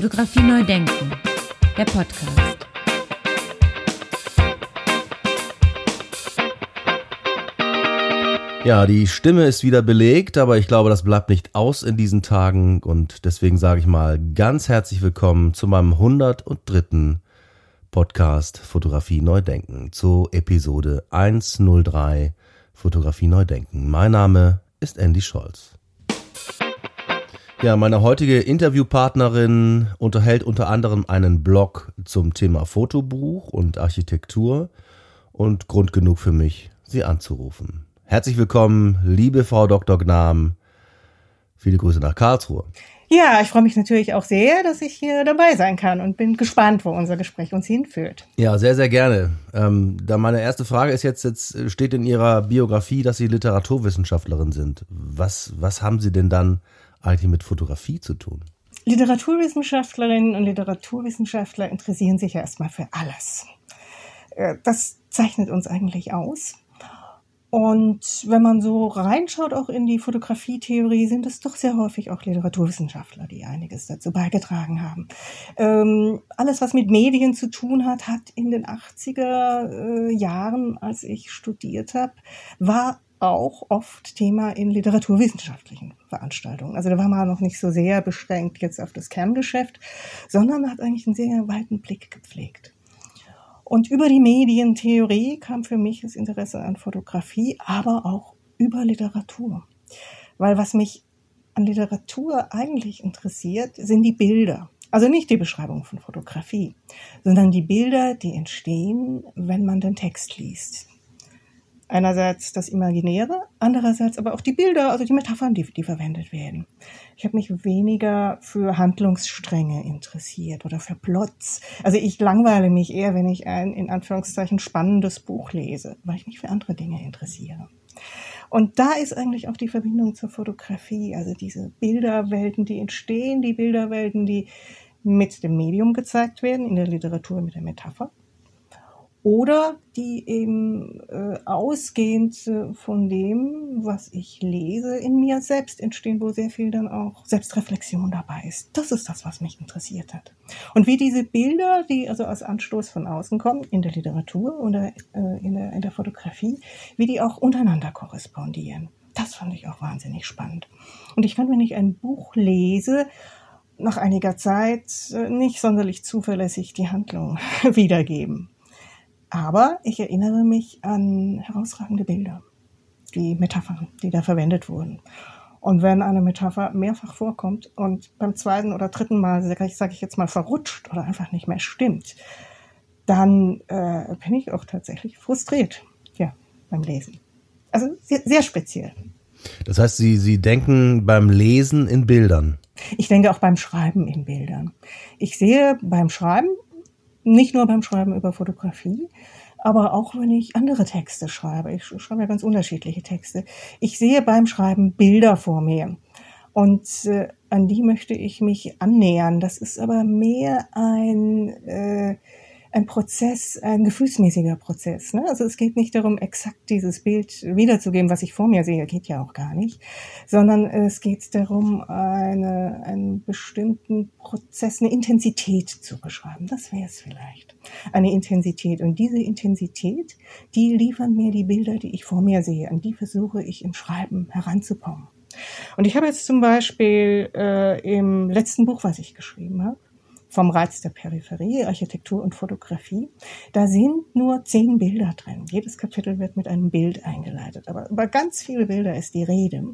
Fotografie neu denken, der Podcast. Ja, die Stimme ist wieder belegt, aber ich glaube, das bleibt nicht aus in diesen Tagen und deswegen sage ich mal ganz herzlich willkommen zu meinem 103. Podcast Fotografie neu denken, zu Episode 103 Fotografie neu denken. Mein Name ist Andy Scholz. Ja, meine heutige Interviewpartnerin unterhält unter anderem einen Blog zum Thema Fotobuch und Architektur und Grund genug für mich, sie anzurufen. Herzlich willkommen, liebe Frau Dr. Gnam. Viele Grüße nach Karlsruhe. Ja, ich freue mich natürlich auch sehr, dass ich hier dabei sein kann und bin gespannt, wo unser Gespräch uns hinführt. Ja, sehr, sehr gerne. Ähm, da meine erste Frage ist jetzt, jetzt steht in Ihrer Biografie, dass Sie Literaturwissenschaftlerin sind. Was, was haben Sie denn dann eigentlich mit Fotografie zu tun? Literaturwissenschaftlerinnen und Literaturwissenschaftler interessieren sich ja erstmal für alles. Äh, das zeichnet uns eigentlich aus. Und wenn man so reinschaut auch in die Fotografietheorie, sind es doch sehr häufig auch Literaturwissenschaftler, die einiges dazu beigetragen haben. Ähm, alles, was mit Medien zu tun hat, hat in den 80er äh, Jahren, als ich studiert habe, war auch oft Thema in literaturwissenschaftlichen Veranstaltungen. Also da war man noch nicht so sehr beschränkt jetzt auf das Kerngeschäft, sondern hat eigentlich einen sehr weiten Blick gepflegt. Und über die Medientheorie kam für mich das Interesse an Fotografie, aber auch über Literatur. Weil was mich an Literatur eigentlich interessiert, sind die Bilder. Also nicht die Beschreibung von Fotografie, sondern die Bilder, die entstehen, wenn man den Text liest einerseits das Imaginäre, andererseits aber auch die Bilder, also die Metaphern, die, die verwendet werden. Ich habe mich weniger für Handlungsstränge interessiert oder für Plots. Also ich langweile mich eher, wenn ich ein in Anführungszeichen spannendes Buch lese, weil ich mich für andere Dinge interessiere. Und da ist eigentlich auch die Verbindung zur Fotografie, also diese Bilderwelten, die entstehen, die Bilderwelten, die mit dem Medium gezeigt werden, in der Literatur mit der Metapher oder die eben äh, ausgehend äh, von dem, was ich lese, in mir selbst entstehen, wo sehr viel dann auch Selbstreflexion dabei ist. Das ist das, was mich interessiert hat. Und wie diese Bilder, die also als Anstoß von außen kommen, in der Literatur oder äh, in, der, in der Fotografie, wie die auch untereinander korrespondieren. Das fand ich auch wahnsinnig spannend. Und ich fand, wenn ich ein Buch lese, nach einiger Zeit äh, nicht sonderlich zuverlässig die Handlung wiedergeben. Aber ich erinnere mich an herausragende Bilder, die Metaphern, die da verwendet wurden. Und wenn eine Metapher mehrfach vorkommt und beim zweiten oder dritten Mal, sage ich jetzt mal, verrutscht oder einfach nicht mehr stimmt, dann äh, bin ich auch tatsächlich frustriert, ja, beim Lesen. Also sehr, sehr speziell. Das heißt, Sie, Sie denken beim Lesen in Bildern? Ich denke auch beim Schreiben in Bildern. Ich sehe beim Schreiben nicht nur beim Schreiben über Fotografie, aber auch wenn ich andere Texte schreibe. Ich schreibe ja ganz unterschiedliche Texte. Ich sehe beim Schreiben Bilder vor mir. Und äh, an die möchte ich mich annähern. Das ist aber mehr ein äh, ein Prozess, ein gefühlsmäßiger Prozess. Ne? Also es geht nicht darum, exakt dieses Bild wiederzugeben, was ich vor mir sehe, geht ja auch gar nicht, sondern es geht darum, eine, einen bestimmten Prozess, eine Intensität zu beschreiben. Das wäre es vielleicht. Eine Intensität. Und diese Intensität, die liefern mir die Bilder, die ich vor mir sehe. An die versuche ich im Schreiben heranzukommen. Und ich habe jetzt zum Beispiel äh, im letzten Buch, was ich geschrieben habe, vom Reiz der Peripherie, Architektur und Fotografie. Da sind nur zehn Bilder drin. Jedes Kapitel wird mit einem Bild eingeleitet. Aber über ganz viele Bilder ist die Rede.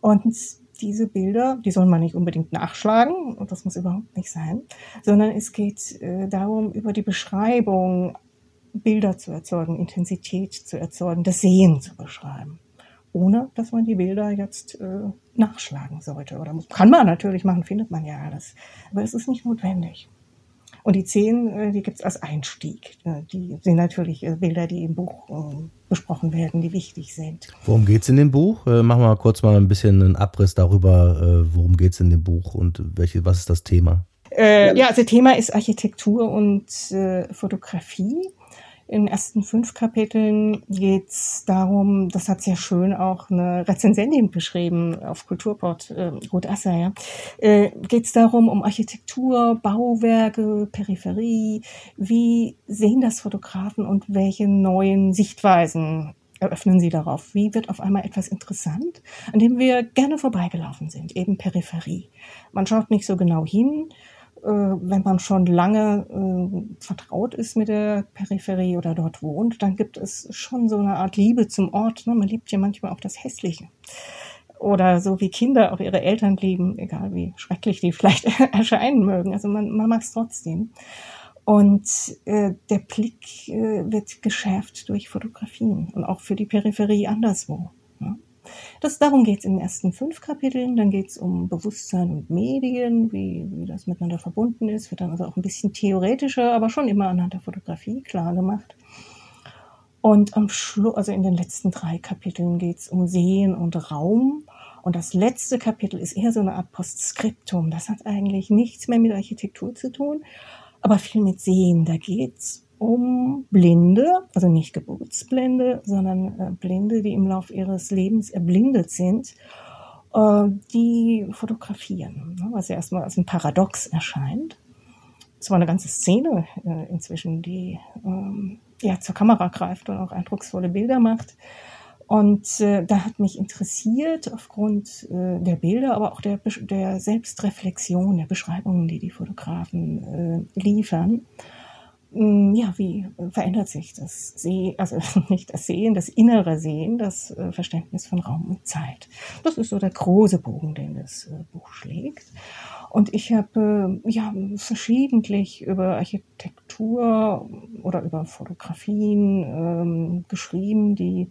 Und diese Bilder, die soll man nicht unbedingt nachschlagen, und das muss überhaupt nicht sein, sondern es geht äh, darum, über die Beschreibung Bilder zu erzeugen, Intensität zu erzeugen, das Sehen zu beschreiben ohne dass man die Bilder jetzt äh, nachschlagen sollte. Oder muss, kann man natürlich machen, findet man ja alles. Aber es ist nicht notwendig. Und die zehn, äh, die gibt's als Einstieg. Äh, die sind natürlich äh, Bilder, die im Buch besprochen werden, die wichtig sind. Worum geht's in dem Buch? Machen wir kurz mal ein bisschen einen Abriss darüber, worum geht's in dem Buch und welche, was ist das Thema? Äh, ja, also Thema ist Architektur und äh, Fotografie In den ersten fünf Kapiteln geht es darum, das hat sehr schön auch eine Rezensentin beschrieben auf Kulturport, äh, Ruth Asser, ja, äh, geht es darum, um Architektur, Bauwerke, Peripherie, wie sehen das Fotografen und welche neuen Sichtweisen eröffnen sie darauf? Wie wird auf einmal etwas interessant, an dem wir gerne vorbeigelaufen sind, eben Peripherie. Man schaut nicht so genau hin, wenn man schon lange äh, vertraut ist mit der Peripherie oder dort wohnt, dann gibt es schon so eine Art Liebe zum Ort. Ne? Man liebt ja manchmal auch das Hässliche. Oder so wie Kinder auch ihre Eltern lieben, egal wie schrecklich die vielleicht erscheinen mögen. Also man, man mag es trotzdem. Und äh, der Blick äh, wird geschärft durch Fotografien und auch für die Peripherie anderswo. Das, darum geht es in den ersten fünf Kapiteln. Dann geht es um Bewusstsein und Medien, wie, wie das miteinander verbunden ist. Wird dann also auch ein bisschen theoretischer, aber schon immer anhand der Fotografie klar gemacht. Und am Schluss, also in den letzten drei Kapiteln geht es um Sehen und Raum. Und das letzte Kapitel ist eher so eine Art Postskriptum. Das hat eigentlich nichts mehr mit Architektur zu tun, aber viel mit Sehen. Da geht es um Blinde, also nicht Geburtsblinde, sondern äh, Blinde, die im Laufe ihres Lebens erblindet sind, äh, die fotografieren, ne, was ja erstmal als ein Paradox erscheint. Es war eine ganze Szene äh, inzwischen, die ähm, ja, zur Kamera greift und auch eindrucksvolle Bilder macht. Und äh, da hat mich interessiert aufgrund äh, der Bilder, aber auch der, der Selbstreflexion, der Beschreibungen, die die Fotografen äh, liefern, ja, wie verändert sich das Sehen, also nicht das Sehen, das innere Sehen, das äh, Verständnis von Raum und Zeit. Das ist so der große Bogen, den das äh, Buch schlägt. Und ich habe äh, ja verschiedentlich über Architektur oder über Fotografien ähm, geschrieben, die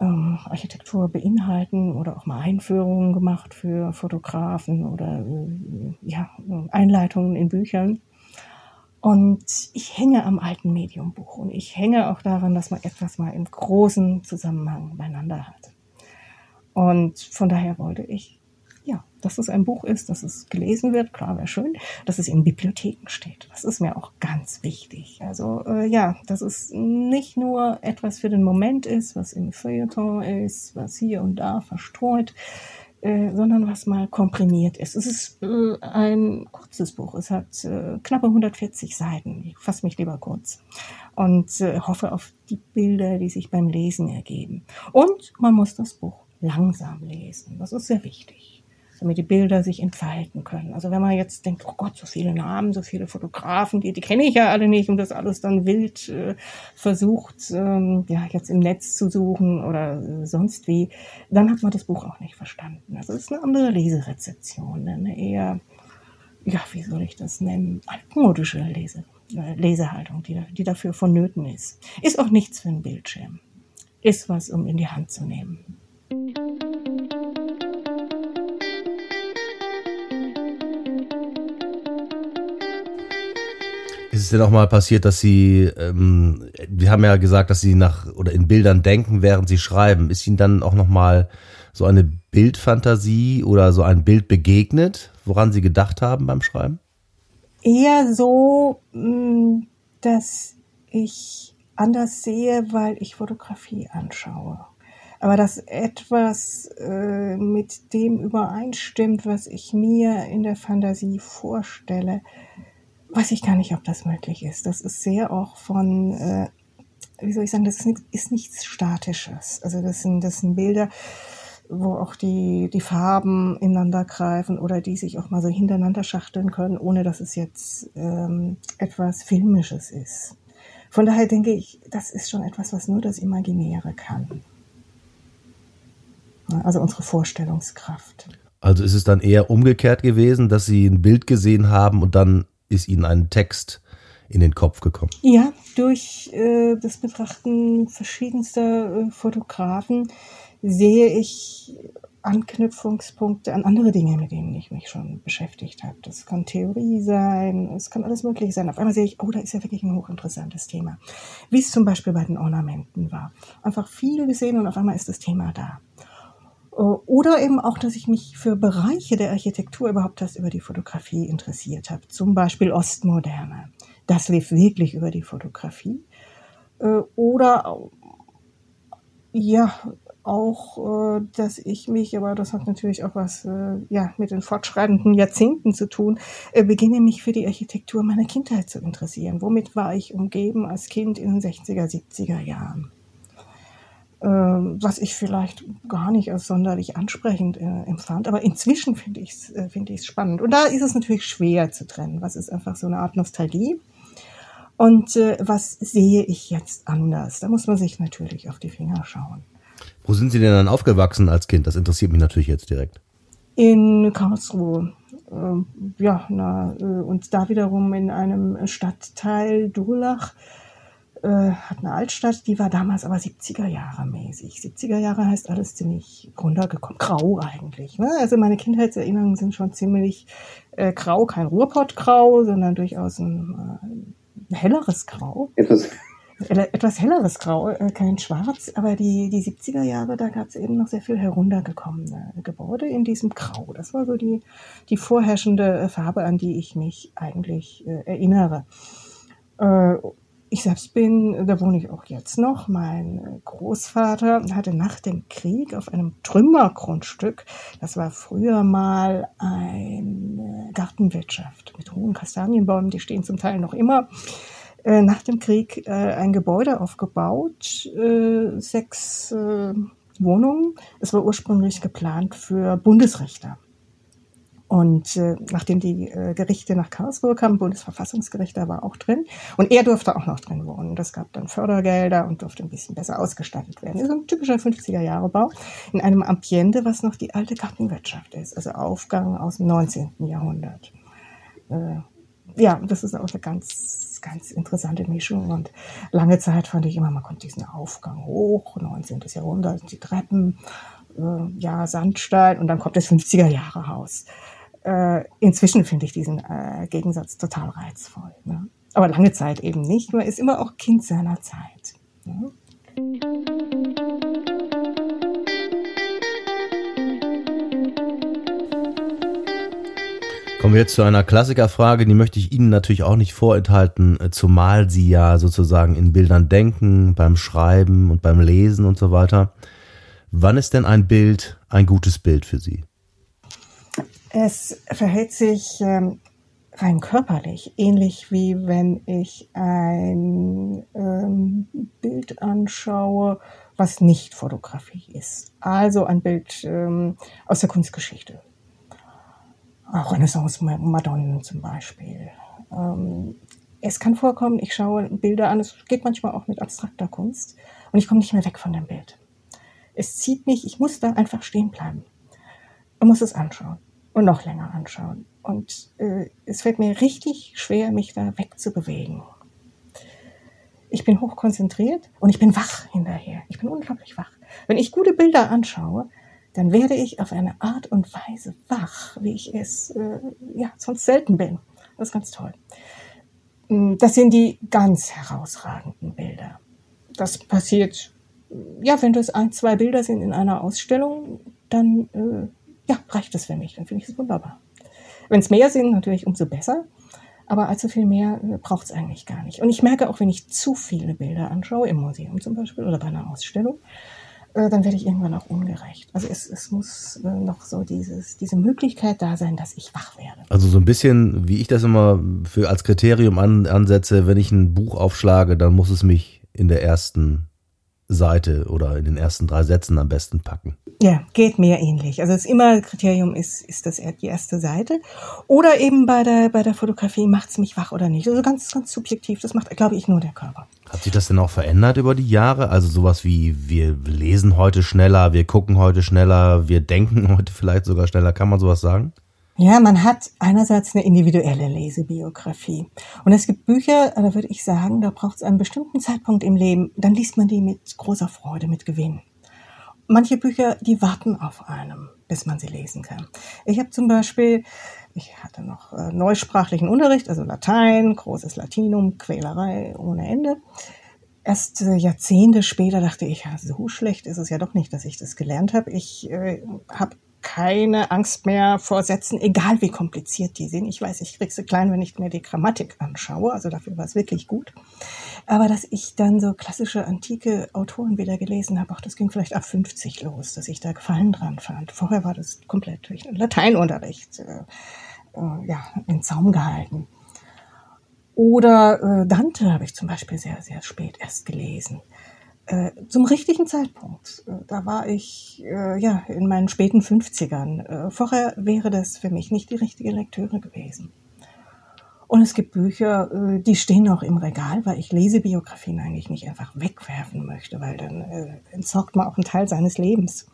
ähm, Architektur beinhalten oder auch mal Einführungen gemacht für Fotografen oder äh, ja, Einleitungen in Büchern. Und ich hänge am alten Mediumbuch und ich hänge auch daran, dass man etwas mal im großen Zusammenhang beieinander hat. Und von daher wollte ich, ja, dass es ein Buch ist, dass es gelesen wird, klar wäre schön, dass es in Bibliotheken steht. Das ist mir auch ganz wichtig. Also äh, ja, dass es nicht nur etwas für den Moment ist, was im Feuilleton ist, was hier und da verstreut äh, sondern was mal komprimiert ist. Es ist äh, ein kurzes Buch. Es hat äh, knappe 140 Seiten. Ich fasse mich lieber kurz und äh, hoffe auf die Bilder, die sich beim Lesen ergeben. Und man muss das Buch langsam lesen. Das ist sehr wichtig damit die Bilder sich entfalten können. Also wenn man jetzt denkt, oh Gott, so viele Namen, so viele Fotografen, die, die kenne ich ja alle nicht und das alles dann wild äh, versucht, ähm, ja, jetzt im Netz zu suchen oder äh, sonst wie, dann hat man das Buch auch nicht verstanden. Also es ist eine andere Leserezeption, ne? eine eher, ja, wie soll ich das nennen, altmodische Lese, äh, Lesehaltung, die, die dafür vonnöten ist. Ist auch nichts für einen Bildschirm. Ist was, um in die Hand zu nehmen. Ist denn auch mal passiert, dass Sie, ähm, wir haben ja gesagt, dass Sie nach oder in Bildern denken, während Sie schreiben. Ist Ihnen dann auch noch mal so eine Bildfantasie oder so ein Bild begegnet, woran Sie gedacht haben beim Schreiben? Eher so, mm, dass ich anders sehe, weil ich Fotografie anschaue. Aber dass etwas äh, mit dem übereinstimmt, was ich mir in der Fantasie vorstelle, weiß ich gar nicht, ob das möglich ist. Das ist sehr auch von, äh, wie soll ich sagen, das ist, nicht, ist nichts Statisches. Also das sind, das sind Bilder, wo auch die, die Farben ineinander greifen oder die sich auch mal so hintereinander schachteln können, ohne dass es jetzt ähm, etwas Filmisches ist. Von daher denke ich, das ist schon etwas, was nur das Imaginäre kann. Also unsere Vorstellungskraft. Also ist es dann eher umgekehrt gewesen, dass Sie ein Bild gesehen haben und dann ist Ihnen ein Text in den Kopf gekommen? Ja, durch äh, das Betrachten verschiedenster äh, Fotografen sehe ich Anknüpfungspunkte an andere Dinge, mit denen ich mich schon beschäftigt habe. Das kann Theorie sein, es kann alles Mögliche sein. Auf einmal sehe ich, oh, da ist ja wirklich ein hochinteressantes Thema. Wie es zum Beispiel bei den Ornamenten war. Einfach viel gesehen und auf einmal ist das Thema da. Äh, oder eben auch, dass ich mich für Bereiche der Architektur überhaupt erst über die Fotografie interessiert habe. Zum Beispiel Ostmoderne. Das lief wirklich über die Fotografie. Äh, oder ja, auch, äh, dass ich mich, aber das hat natürlich auch was ja, mit den fortschreitenden Jahrzehnten zu tun, beginne mich für die Architektur meiner Kindheit zu interessieren. Womit war ich umgeben als Kind in den 60er, 70er Jahren? Ähm, was ich vielleicht gar nicht als sonderlich ansprechend äh, empfand. Aber inzwischen finde ich es äh, find spannend. Und da ist es natürlich schwer zu trennen. Was ist einfach so eine Art Nostalgie? Und äh, was sehe ich jetzt anders? Da muss man sich natürlich auf die Finger schauen. Wo sind Sie denn dann aufgewachsen als Kind? Das interessiert mich natürlich jetzt direkt. In Karlsruhe. Äh, ja, na, äh, und da wiederum in einem Stadtteil Durlach äh, hat eine Altstadt, die war damals aber 70er Jahre mäßig. 70er Jahre heißt alles ziemlich runtergekommen, grau eigentlich. Ne? Also meine Kindheitserinnerungen sind schon ziemlich äh, grau, kein Ruhrpottgrau, sondern durchaus ein, äh, helleres Grau. Etwas etwas helleres Grau, äh, kein Schwarz, aber die, die 70er Jahre, da gab es eben noch sehr viel heruntergekommene Gebäude in diesem Grau. Das war so die, die vorherrschende Farbe, an die ich mich eigentlich äh, erinnere. Äh, ich selbst bin, da wohne ich auch jetzt noch, mein Großvater hatte nach dem Krieg auf einem Trümmergrundstück, das war früher mal eine Gartenwirtschaft mit hohen Kastanienbäumen, die stehen zum Teil noch immer, äh, nach dem Krieg äh, ein Gebäude aufgebaut, äh, sechs äh, Wohnungen. Es war ursprünglich geplant für Bundesrichter. Und äh, nachdem die äh, Gerichte nach Karlsruhe kamen, Bundesverfassungsgericht, da war auch drin. Und er durfte auch noch drin wohnen. Das gab dann Fördergelder und durfte ein bisschen besser ausgestattet werden. Das ist ein typischer 50er-Jahre-Bau in einem Ambiente, was noch die alte Gartenwirtschaft ist. Also Aufgang aus dem 19. Jahrhundert. Äh, ja, das ist auch eine ganz, ganz interessante Mischung. Und lange Zeit fand ich immer, man konnte diesen Aufgang hoch, 19. Jahrhundert, die Treppen, äh, ja, Sandstein und dann kommt das 50er Jahre Haus. Äh, inzwischen finde ich diesen äh, Gegensatz total reizvoll. Ne? Aber lange Zeit eben nicht. Man ist immer auch Kind seiner Zeit. Ne? Kommen wir jetzt zu einer Klassikerfrage, die möchte ich Ihnen natürlich auch nicht vorenthalten, äh, zumal Sie ja sozusagen in Bildern denken, beim Schreiben und beim Lesen und so weiter. Wann ist denn ein Bild ein gutes Bild für Sie? Es verhält sich ähm, rein körperlich ähnlich wie wenn ich ein ähm, Bild anschaue, was nicht Fotografie ist. Also ein Bild ähm, aus der Kunstgeschichte Renaissance-Madonnen zum Beispiel. Ähm, es kann vorkommen, ich schaue Bilder an, es geht manchmal auch mit abstrakter Kunst und ich komme nicht mehr weg von dem Bild. Es zieht mich, ich muss da einfach stehen bleiben und muss es anschauen und noch länger anschauen. Und äh, es fällt mir richtig schwer, mich da wegzubewegen. Ich bin hochkonzentriert und ich bin wach hinterher. Ich bin unglaublich wach. Wenn ich gute Bilder anschaue, dann werde ich auf eine Art und Weise wach, wie ich es äh, ja, sonst selten bin. Das ist ganz toll. Mm, das sind die ganz herausragenden Bilder. Das passiert, ja, wenn das ein, zwei Bilder sind in einer Ausstellung, dann äh, ja, reicht das für mich. Dann finde ich es wunderbar. Wenn es mehr sind, natürlich umso besser. Aber allzu viel mehr äh, braucht es eigentlich gar nicht. Und ich merke auch, wenn ich zu viele Bilder anschaue, im Museum zum Beispiel oder bei einer Ausstellung, äh, dann werde ich irgendwann auch ungerecht. Also es, es muss äh, noch so dieses, diese Möglichkeit da sein, dass ich wach werde. Also so ein bisschen, wie ich das immer für als Kriterium an, ansetze, wenn ich ein Buch aufschlage, dann muss es mich in der ersten Seite oder in den ersten drei Sätzen am besten packen. Ja, geht mir ähnlich. Also das immer Kriterium ist, ist das die erste Seite. Oder eben bei der, bei der Fotografie macht es mich wach oder nicht. Also ganz, ganz subjektiv. Das macht, glaube ich, nur der Körper. Hat sich das denn auch verändert über die Jahre? Also sowas wie, wir lesen heute schneller, wir gucken heute schneller, wir denken heute vielleicht sogar schneller. Kann man sowas sagen? Ja, man hat einerseits eine individuelle Lesebiografie. Und es gibt Bücher, da würde ich sagen, da braucht es einen bestimmten Zeitpunkt im Leben, dann liest man die mit großer Freude, mit Gewinn. Manche Bücher, die warten auf einem, bis man sie lesen kann. Ich habe zum Beispiel, ich hatte noch äh, neusprachlichen Unterricht, also Latein, großes Latinum, Quälerei ohne Ende. Erst äh, Jahrzehnte später dachte ich, ja, so schlecht ist es ja doch nicht, dass ich das gelernt habe. Ich äh, habe keine Angst mehr vor Sätzen, egal wie kompliziert die sind. Ich weiß, ich krieg sie klein, wenn ich mir die Grammatik anschaue, also dafür war es wirklich gut. Aber dass ich dann so klassische antike Autoren wieder gelesen habe, auch das ging vielleicht ab 50 los, dass ich da Gefallen dran fand. Vorher war das komplett durch Lateinunterricht äh, äh, ja, in Zaum gehalten. Oder äh, Dante habe ich zum Beispiel sehr, sehr spät erst gelesen. Äh, zum richtigen Zeitpunkt. Äh, da war ich äh, ja in meinen späten 50ern. Äh, vorher wäre das für mich nicht die richtige Lektüre gewesen. Und es gibt Bücher, äh, die stehen auch im Regal, weil ich Lesebiografien eigentlich nicht einfach wegwerfen möchte, weil dann äh, entsorgt man auch einen Teil seines Lebens.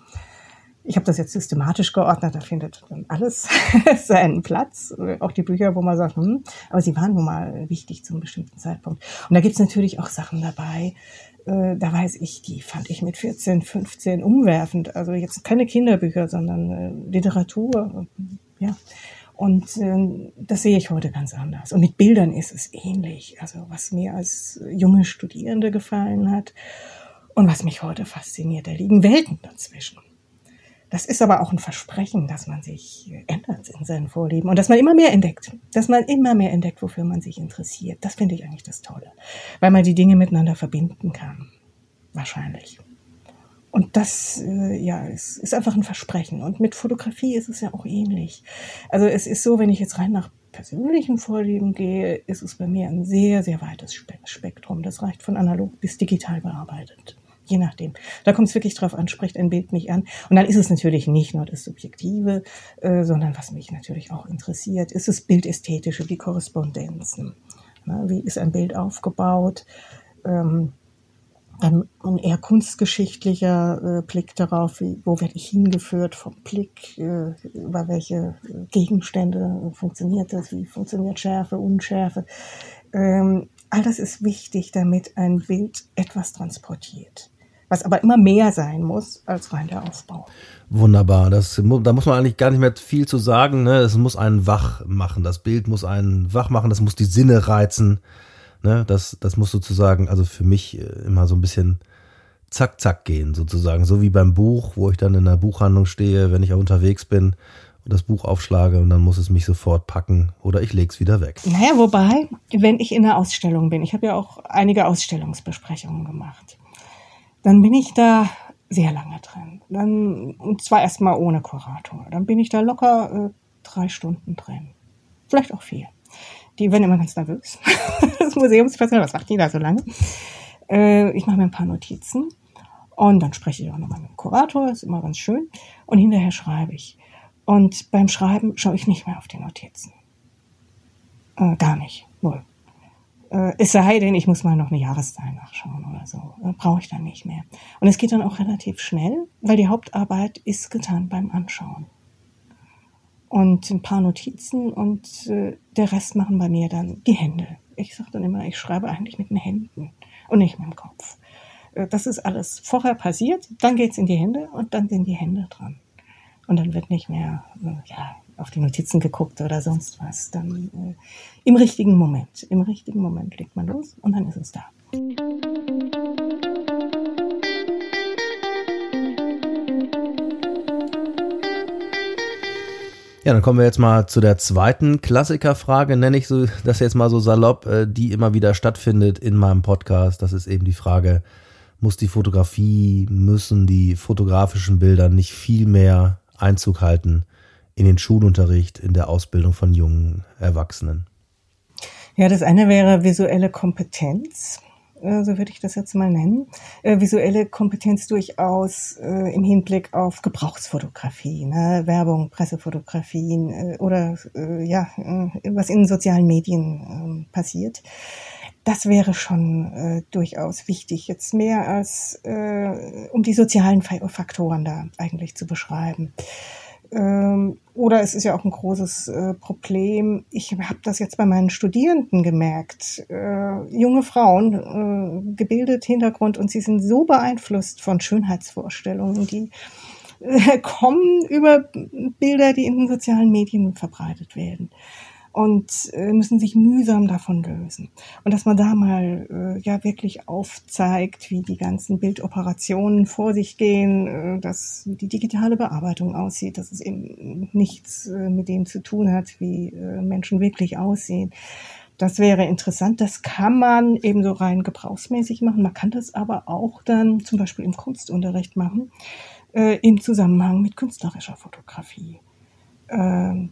Ich habe das jetzt systematisch geordnet, da findet dann alles seinen Platz. Auch die Bücher, wo man sagt, hm, aber sie waren nun mal wichtig zum bestimmten Zeitpunkt. Und da gibt's natürlich auch Sachen dabei, äh, da weiß ich, die fand ich mit 14, 15 umwerfend. Also jetzt keine Kinderbücher, sondern äh, Literatur. Ja. Und äh, das sehe ich heute ganz anders. Und mit Bildern ist es ähnlich. Also was mir als junge Studierende gefallen hat und was mich heute fasziniert, da liegen Welten dazwischen. Das ist aber auch ein Versprechen, dass man sich ändert in seinen Vorlieben und dass man immer mehr entdeckt, dass man immer mehr entdeckt, wofür man sich interessiert. Das finde ich eigentlich das Tolle, weil man die Dinge miteinander verbinden kann. Wahrscheinlich. Und das, äh, ja, ist, ist einfach ein Versprechen. Und mit Fotografie ist es ja auch ähnlich. Also es ist so, wenn ich jetzt rein nach persönlichen Vorlieben gehe, ist es bei mir ein sehr, sehr weites Spektrum. Das reicht von analog bis digital bearbeitet je nachdem. Da kommt es wirklich drauf an, spricht ein Bild mich an. Und dann ist es natürlich nicht nur das Subjektive, äh, sondern was mich natürlich auch interessiert, ist das Bildästhetische, die Korrespondenzen. Na, wie ist ein Bild aufgebaut? Ähm, ein, eher kunstgeschichtlicher äh, Blick darauf, wie, wo werde ich hingeführt vom Blick, äh, über welche Gegenstände funktioniert das, wie funktioniert Schärfe, Unschärfe. Ähm, all das ist wichtig, damit ein Bild etwas transportiert was aber immer mehr sein muss als rein der Aufbau. Wunderbar. Das, da muss man eigentlich gar nicht mehr viel zu sagen. Ne? Es muss einen wach machen. Das Bild muss einen wach machen. Das muss die Sinne reizen. Ne? Das, das muss sozusagen, also für mich äh, immer so ein bisschen zack, zack gehen, sozusagen. So wie beim Buch, wo ich dann in der Buchhandlung stehe, wenn ich unterwegs bin und das Buch aufschlage und dann muss es mich sofort packen oder ich leg's wieder weg. Naja, wobei, wenn ich in der Ausstellung bin, ich habe ja auch einige Ausstellungsbesprechungen gemacht dann bin ich da sehr lange drin. Dann, und zwar erstmal ohne Kurator. Dann bin ich da locker äh, drei Stunden drin. Vielleicht auch vier. Die werden immer ganz nervös. das Museumspersonal, was macht die da so lange? Äh, ich mache mir ein paar Notizen und dann spreche ich auch nochmal mit dem Kurator, ist immer ganz schön. Und hinterher schreibe ich. Und beim Schreiben schaue ich nicht mehr auf die Notizen. Äh, gar nicht. Null. Äh, es sei denn, ich muss mal noch eine Jahreszahl nachschauen oder so. Äh, Brauche ich dann nicht mehr. Und es geht dann auch relativ schnell, weil die Hauptarbeit ist getan beim Anschauen. Und ein paar Notizen und äh, der Rest machen bei mir dann die Hände. Ich sage dann immer, ich schreibe eigentlich mit den Händen und nicht mit dem Kopf. Äh, das ist alles vorher passiert, dann geht's in die Hände und dann sind die Hände dran. Und dann wird nicht mehr, äh, ja, auf die Notizen geguckt oder sonst was. Dann äh, im richtigen Moment, im richtigen Moment legt man los und dann ist es da. Ja, dann kommen wir jetzt mal zu der zweiten Klassikerfrage, nenne ich so das jetzt mal so salopp, äh, die immer wieder stattfindet in meinem Podcast. Das ist eben die Frage, muss die Fotografie, müssen die fotografischen Bilder nicht viel mehr Einzug halten in den Schulunterricht, in der Ausbildung von jungen Erwachsenen? Ja, das eine wäre visuelle Kompetenz, äh, so würde ich das jetzt mal nennen. Äh, visuelle Kompetenz durchaus äh, im Hinblick auf Gebrauchsfotografie, ne? Werbung, Pressefotografien oder ja, was in sozialen Medien ähm, passiert. Das wäre schon durchaus wichtig, jetzt mehr als um die sozialen Faktoren da eigentlich zu beschreiben. Ähm, oder es ist ja auch ein großes äh, Problem. Ich habe das jetzt bei meinen Studierenden gemerkt. Äh, junge Frauen, äh, gebildet Hintergrund und sie sind so beeinflusst von Schönheitsvorstellungen, die äh, kommen über Bilder, die in den sozialen Medien verbreitet werden. Und äh, müssen sich mühsam davon lösen. Und dass man da mal äh, ja wirklich aufzeigt, wie die ganzen Bildoperationen vor sich gehen, äh, dass die digitale Bearbeitung aussieht, dass es eben nichts äh, mit dem zu tun hat, wie äh, Menschen wirklich aussehen. Das wäre interessant. Das kann man eben so rein gebrauchsmäßig machen. Man kann das aber auch dann zum Beispiel im Kunstunterricht machen, äh, im Zusammenhang mit künstlerischer Fotografie. Äh,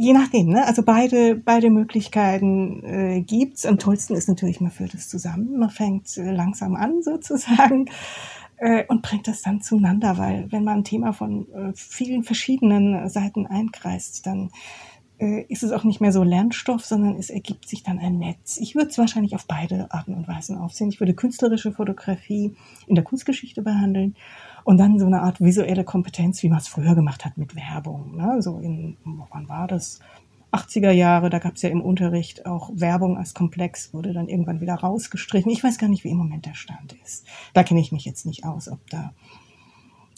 je nachdem, ne? Also beide, beide Möglichkeiten äh, gibt's. Am tollsten ist natürlich, man führt es zusammen, man fängt äh, langsam an sozusagen äh, und bringt das dann zueinander, weil wenn man ein Thema von äh, vielen verschiedenen Seiten einkreist, dann äh, ist es auch nicht mehr so Lernstoff, sondern es ergibt sich dann ein Netz. Ich würde es wahrscheinlich auf beide Arten und Weisen aufsehen. Ich würde künstlerische Fotografie in der Kunstgeschichte behandeln und dann so eine Art visuelle Kompetenz, wie man es früher gemacht hat mit Werbung. Ne? So in, wann war das? 80er Jahre, da gab es ja im Unterricht auch Werbung als Komplex, wurde dann irgendwann wieder rausgestrichen. Ich weiß gar nicht, wie im Moment der Stand ist. Da kenne ich mich jetzt nicht aus, ob da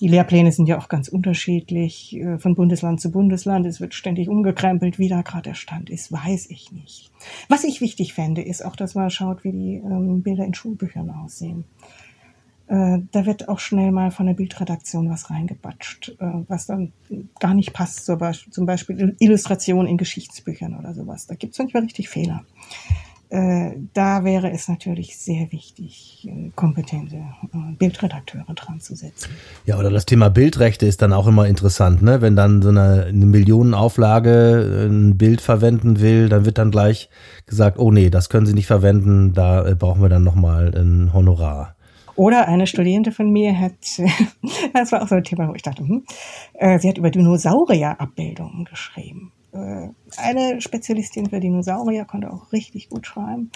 die Lehrpläne sind ja auch ganz unterschiedlich äh, von Bundesland zu Bundesland. Es wird ständig umgekrempelt. Wie da gerade der Stand ist, weiß ich nicht. Was ich wichtig fände, ist auch, dass man schaut, wie die ähm, Bilder in Schulbüchern aussehen. Äh, da wird auch schnell mal von der Bildredaktion was reingebatscht, äh, was dann gar nicht passt. Zum Beispiel Illustration in Geschichtsbüchern oder sowas. Da gibt es manchmal richtig Fehler. Äh, da wäre es natürlich sehr wichtig, äh, kompetente Bildredakteure dran zu setzen. Ja, oder das Thema Bildrechte ist dann auch immer interessant, ne? Wenn dann so eine, eine Millionenauflage ein Bild verwenden will, dann wird dann gleich gesagt, oh nee, das können Sie nicht verwenden, da brauchen wir dann nochmal ein Honorar. Oder eine Studierende von mir hat, das war auch so ein Thema, wo ich dachte, hm, sie hat über Dinosaurierabbildungen geschrieben. Äh, eine Spezialistin für Dinosaurier, konnte auch richtig gut schreiben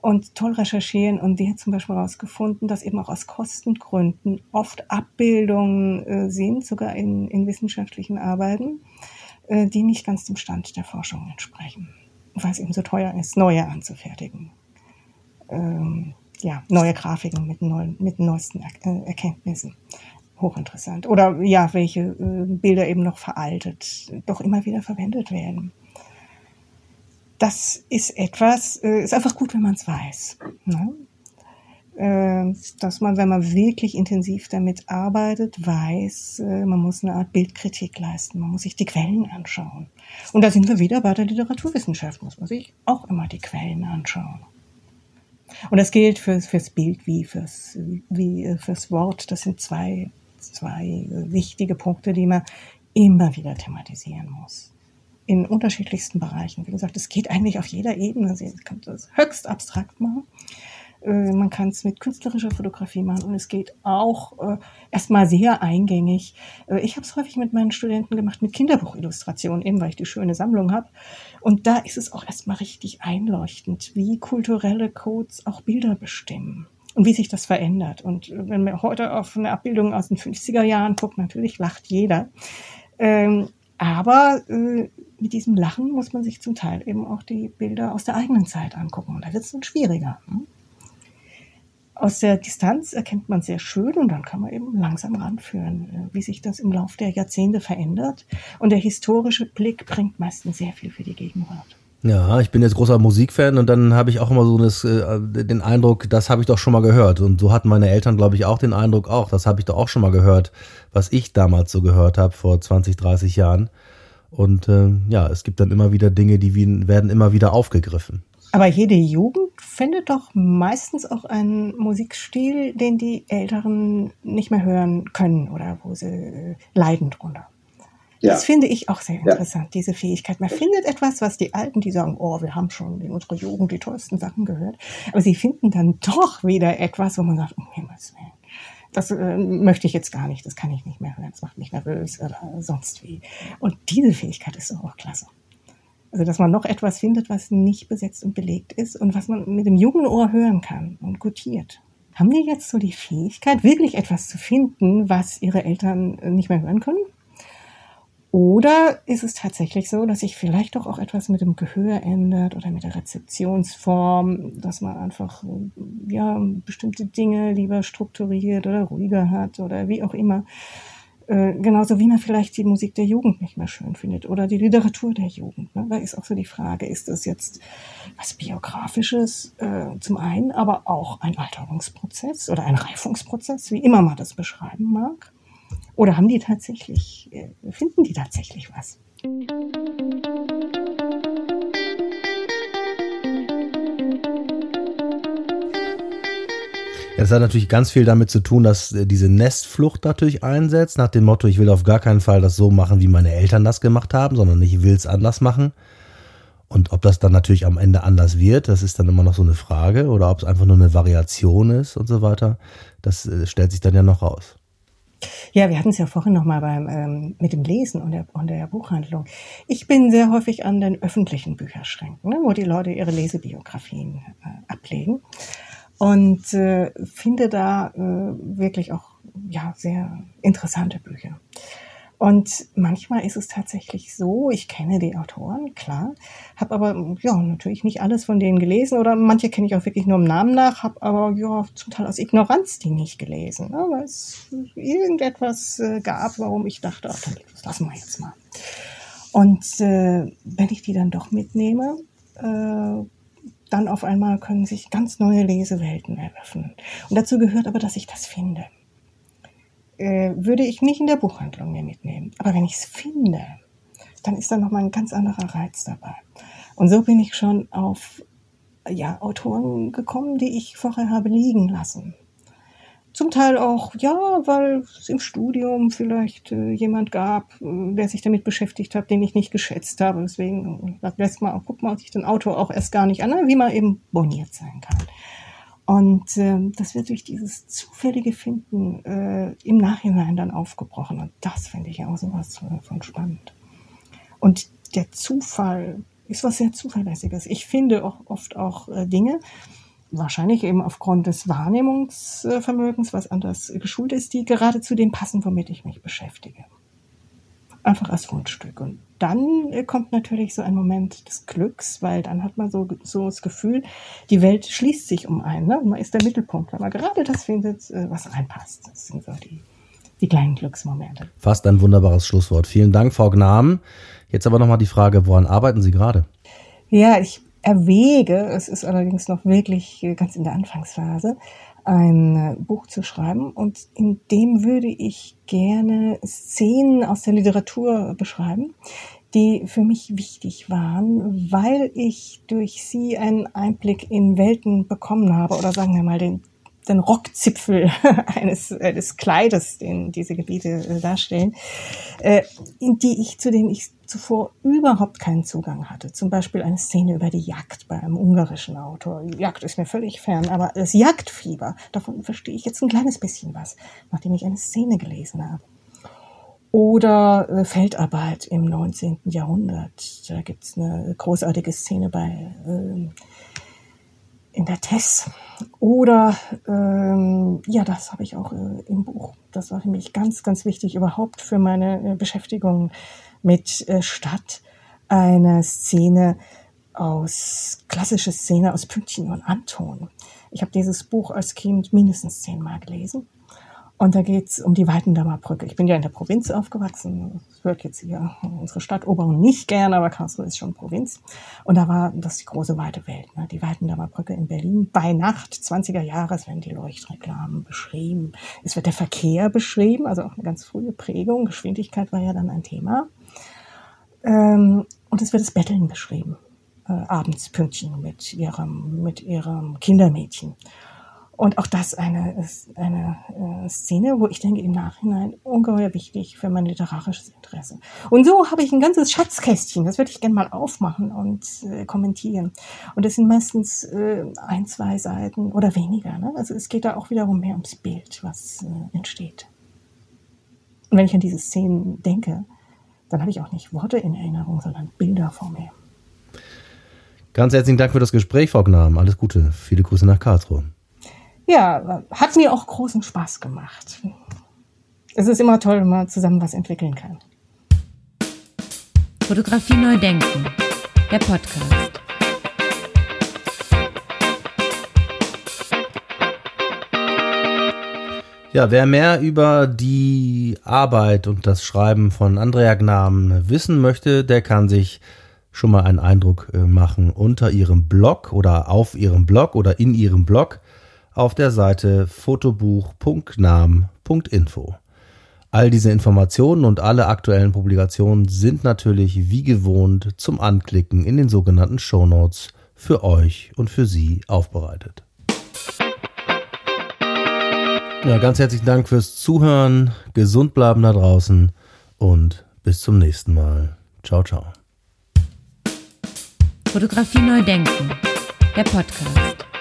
und toll recherchieren. Und die hat zum Beispiel herausgefunden, dass eben auch aus Kostengründen oft Abbildungen äh, sind, sogar in, in wissenschaftlichen Arbeiten, äh, die nicht ganz dem Stand der Forschung entsprechen, weil es eben so teuer ist, neue anzufertigen. Ähm, ja, neue Grafiken mit, neuen, mit neuesten er Erkenntnissen hochinteressant. Oder ja, welche äh, Bilder eben noch veraltet, doch immer wieder verwendet werden. Das ist etwas, äh, ist einfach gut, wenn man es weiß. Ne? Äh, dass man, wenn man wirklich intensiv damit arbeitet, weiß, äh, man muss eine Art Bildkritik leisten, man muss sich die Quellen anschauen. Und da sind wir wieder bei der Literaturwissenschaft, muss man sich auch immer die Quellen anschauen. Und das gilt für, fürs Bild wie fürs, wie äh, fürs Wort. Das sind zwei zwei wichtige Punkte, die man immer wieder thematisieren muss. In unterschiedlichsten Bereichen. Wie gesagt, es geht eigentlich auf jeder Ebene. Sie kann das höchst abstrakt machen. Äh, man kann es mit künstlerischer Fotografie machen und es geht auch äh, erstmal sehr eingängig. Äh, ich habe es häufig mit meinen Studenten gemacht mit Kinderbuchillustrationen, eben weil ich die schöne Sammlung habe. Und da ist es auch erstmal richtig einleuchtend, wie kulturelle Codes auch Bilder bestimmen und wie sich das verändert. Und wenn man heute auf eine Abbildung aus den 50er Jahren guckt, natürlich lacht jeder. Ähm, aber äh, mit diesem Lachen muss man sich zum Teil eben auch die Bilder aus der eigenen Zeit angucken. Und da wird es dann schwieriger. Hm? Aus der Distanz erkennt man sehr schön und dann kann man eben langsam ranführen, äh, wie sich das im Laufe der Jahrzehnte verändert. Und der historische Blick bringt meistens sehr viel für die Gegenwart. Ja, ich bin jetzt großer Musikfan und dann habe ich auch immer so das, äh, den Eindruck, das habe ich doch schon mal gehört. Und so hatten meine Eltern, glaube ich, auch den Eindruck, auch, das habe ich doch auch schon mal gehört, was ich damals so gehört habe vor 20, 30 Jahren. Und äh, ja, es gibt dann immer wieder Dinge, die werden immer wieder aufgegriffen. Aber jede Jugend findet doch meistens auch einen Musikstil, den die Älteren nicht mehr hören können oder wo sie äh, leiden drunter. Ja. Das finde ich auch sehr interessant, ja. diese Fähigkeit. Man findet etwas, was die Alten, die sagen, oh, wir haben schon in unserer Jugend die tollsten Sachen gehört, aber sie finden dann doch wieder etwas, wo man sagt, um Himmels Willen, das äh, möchte ich jetzt gar nicht, das kann ich nicht mehr hören, das macht mich nervös oder sonst wie. Und diese Fähigkeit ist doch auch klasse. Also, dass man noch etwas findet, was nicht besetzt und belegt ist und was man mit dem jungen Ohr hören kann und gutiert. Haben die jetzt so die Fähigkeit, wirklich etwas zu finden, was ihre Eltern nicht mehr hören können? Oder ist es tatsächlich so, dass sich vielleicht doch auch etwas mit dem Gehör ändert oder mit der Rezeptionsform, dass man einfach ja bestimmte Dinge lieber strukturiert oder ruhiger hat oder wie auch immer. Äh, genauso wie man vielleicht die Musik der Jugend nicht mehr schön findet oder die Literatur der Jugend. Ne? Da ist auch so die Frage, ist das jetzt was Biografisches äh, zum einen, aber auch ein Alterungsprozess oder ein Reifungsprozess, wie immer man das beschreiben mag? Oder haben die tatsächlich, äh, finden die tatsächlich was? Das hat natürlich ganz viel damit zu tun, dass äh, diese Nestflucht natürlich einsetzt, nach dem Motto, ich will auf gar keinen Fall das so machen, wie meine Eltern das gemacht haben, sondern ich will es anders machen. Und ob das dann natürlich am Ende anders wird, das ist dann immer noch so eine Frage, oder ob es einfach nur eine Variation ist und so weiter, das äh, stellt sich dann ja noch raus. Ja, wir hatten es ja vorhin nochmal ähm, mit dem Lesen und der, und der Buchhandlung. Ich bin sehr häufig an den öffentlichen Bücherschränken, ne, wo die Leute ihre Lesebiografien äh, ablegen und äh, finde da äh, wirklich auch ja sehr interessante Bücher. Und manchmal ist es tatsächlich so, ich kenne die Autoren, klar, habe aber ja natürlich nicht alles von denen gelesen oder manche kenne ich auch wirklich nur im Namen nach, habe aber ja zum Teil aus Ignoranz die nicht gelesen, ne, weil es irgendetwas äh, gab, warum ich dachte, ach, dann lassen wir jetzt mal. Und äh, wenn ich die dann doch mitnehme, äh, dann auf einmal können sich ganz neue Lesewelten eröffnen. Und dazu gehört aber, dass ich das finde. Äh, würde ich nicht in der Buchhandlung mir mitnehmen. Aber wenn ich es finde, dann ist da nochmal ein ganz anderer Reiz dabei. Und so bin ich schon auf ja, Autoren gekommen, die ich vorher habe liegen lassen. Zum Teil auch, ja, weil es im Studium vielleicht äh, jemand gab, äh, der sich damit beschäftigt hat, den ich nicht geschätzt habe. Deswegen äh, lässt man, guckt man sich den Autor auch erst gar nicht an, wie man eben boniert sein kann. Und äh, das wird durch dieses zufällige Finden äh, im Nachhinein dann aufgebrochen. Und das finde ich auch sowas von spannend. Und der Zufall ist was sehr Zuverlässiges. Ich finde auch oft auch äh, Dinge, wahrscheinlich eben aufgrund des Wahrnehmungsvermögens, was anders geschult ist, die gerade zu dem passen, womit ich mich beschäftige. Einfach als Wunschstück. Und dann äh, kommt natürlich so ein Moment des Glücks, weil dann hat man so, so das Gefühl, die Welt schließt sich um einen. Ne? Man ist der Mittelpunkt, weil man gerade das findet, äh, was reinpasst. Das sind so die, die kleinen Glücksmomente. Fast ein wunderbares Schlusswort. Vielen Dank, Frau Gnam. Jetzt aber nochmal die Frage, woran arbeiten Sie gerade? Ja, ich erwäge, es ist allerdings noch wirklich ganz in der Anfangsphase, ein Buch zu schreiben. Und in dem würde ich gerne Szenen aus der Literatur beschreiben, die für mich wichtig waren, weil ich durch sie einen Einblick in Welten bekommen habe oder sagen wir mal den den Rockzipfel eines des Kleides, den diese Gebiete äh, darstellen, äh, in die ich zu denen ich zuvor überhaupt keinen Zugang hatte. Zum Beispiel eine Szene über die Jagd bei einem ungarischen Autor. Jagd ist mir völlig fern, aber das Jagdfieber, davon verstehe ich jetzt ein kleines bisschen was, nachdem ich eine Szene gelesen habe. Oder äh, Feldarbeit im 19. Jahrhundert. Da gibt's eine großartige Szene bei äh, in der Tess. Oder ähm, ja, das habe ich auch äh, im Buch. Das war für mich ganz, ganz wichtig überhaupt für meine äh, Beschäftigung mit äh, Stadt. Eine Szene aus, klassische Szene aus Pünktchen und Anton. Ich habe dieses Buch als Kind mindestens zehnmal gelesen. Und da geht's um die Weitendammer Brücke. Ich bin ja in der Provinz aufgewachsen. Das hört jetzt hier unsere Stadt Oberhausen nicht gern, aber Karlsruhe ist schon Provinz. Und da war das die große weite Welt, ne? die Weitendammer Brücke in Berlin. Bei Nacht, 20er Jahre, werden die Leuchtreklamen beschrieben. Es wird der Verkehr beschrieben, also auch eine ganz frühe Prägung. Geschwindigkeit war ja dann ein Thema. Ähm, und es wird das Betteln beschrieben. Äh, abends Pünktchen mit ihrem, mit ihrem Kindermädchen. Und auch das eine, eine äh, Szene, wo ich denke, im Nachhinein ungeheuer wichtig für mein literarisches Interesse. Und so habe ich ein ganzes Schatzkästchen, das würde ich gerne mal aufmachen und äh, kommentieren. Und das sind meistens äh, ein, zwei Seiten oder weniger. Ne? Also es geht da auch wiederum mehr ums Bild, was äh, entsteht. Und wenn ich an diese Szenen denke, dann habe ich auch nicht Worte in Erinnerung, sondern Bilder vor mir. Ganz herzlichen Dank für das Gespräch, Frau Gnam. Alles Gute. Viele Grüße nach Karlsruhe ja, hat mir auch großen Spaß gemacht. Es ist immer toll, wenn man zusammen was entwickeln kann. Fotografie neu denken, der Podcast. Ja, wer mehr über die Arbeit und das Schreiben von Andrea Gnamen wissen möchte, der kann sich schon mal einen Eindruck äh, machen unter ihrem Blog oder auf ihrem Blog oder in ihrem Blog auf der Seite fotobuch.nam.info. All diese Informationen und alle aktuellen Publikationen sind natürlich wie gewohnt zum Anklicken in den sogenannten Show Notes für euch und für Sie aufbereitet. Ja, ganz herzlichen Dank fürs Zuhören, gesund bleiben da draußen und bis zum nächsten Mal. Ciao, ciao. Fotografie neu denken, der Podcast.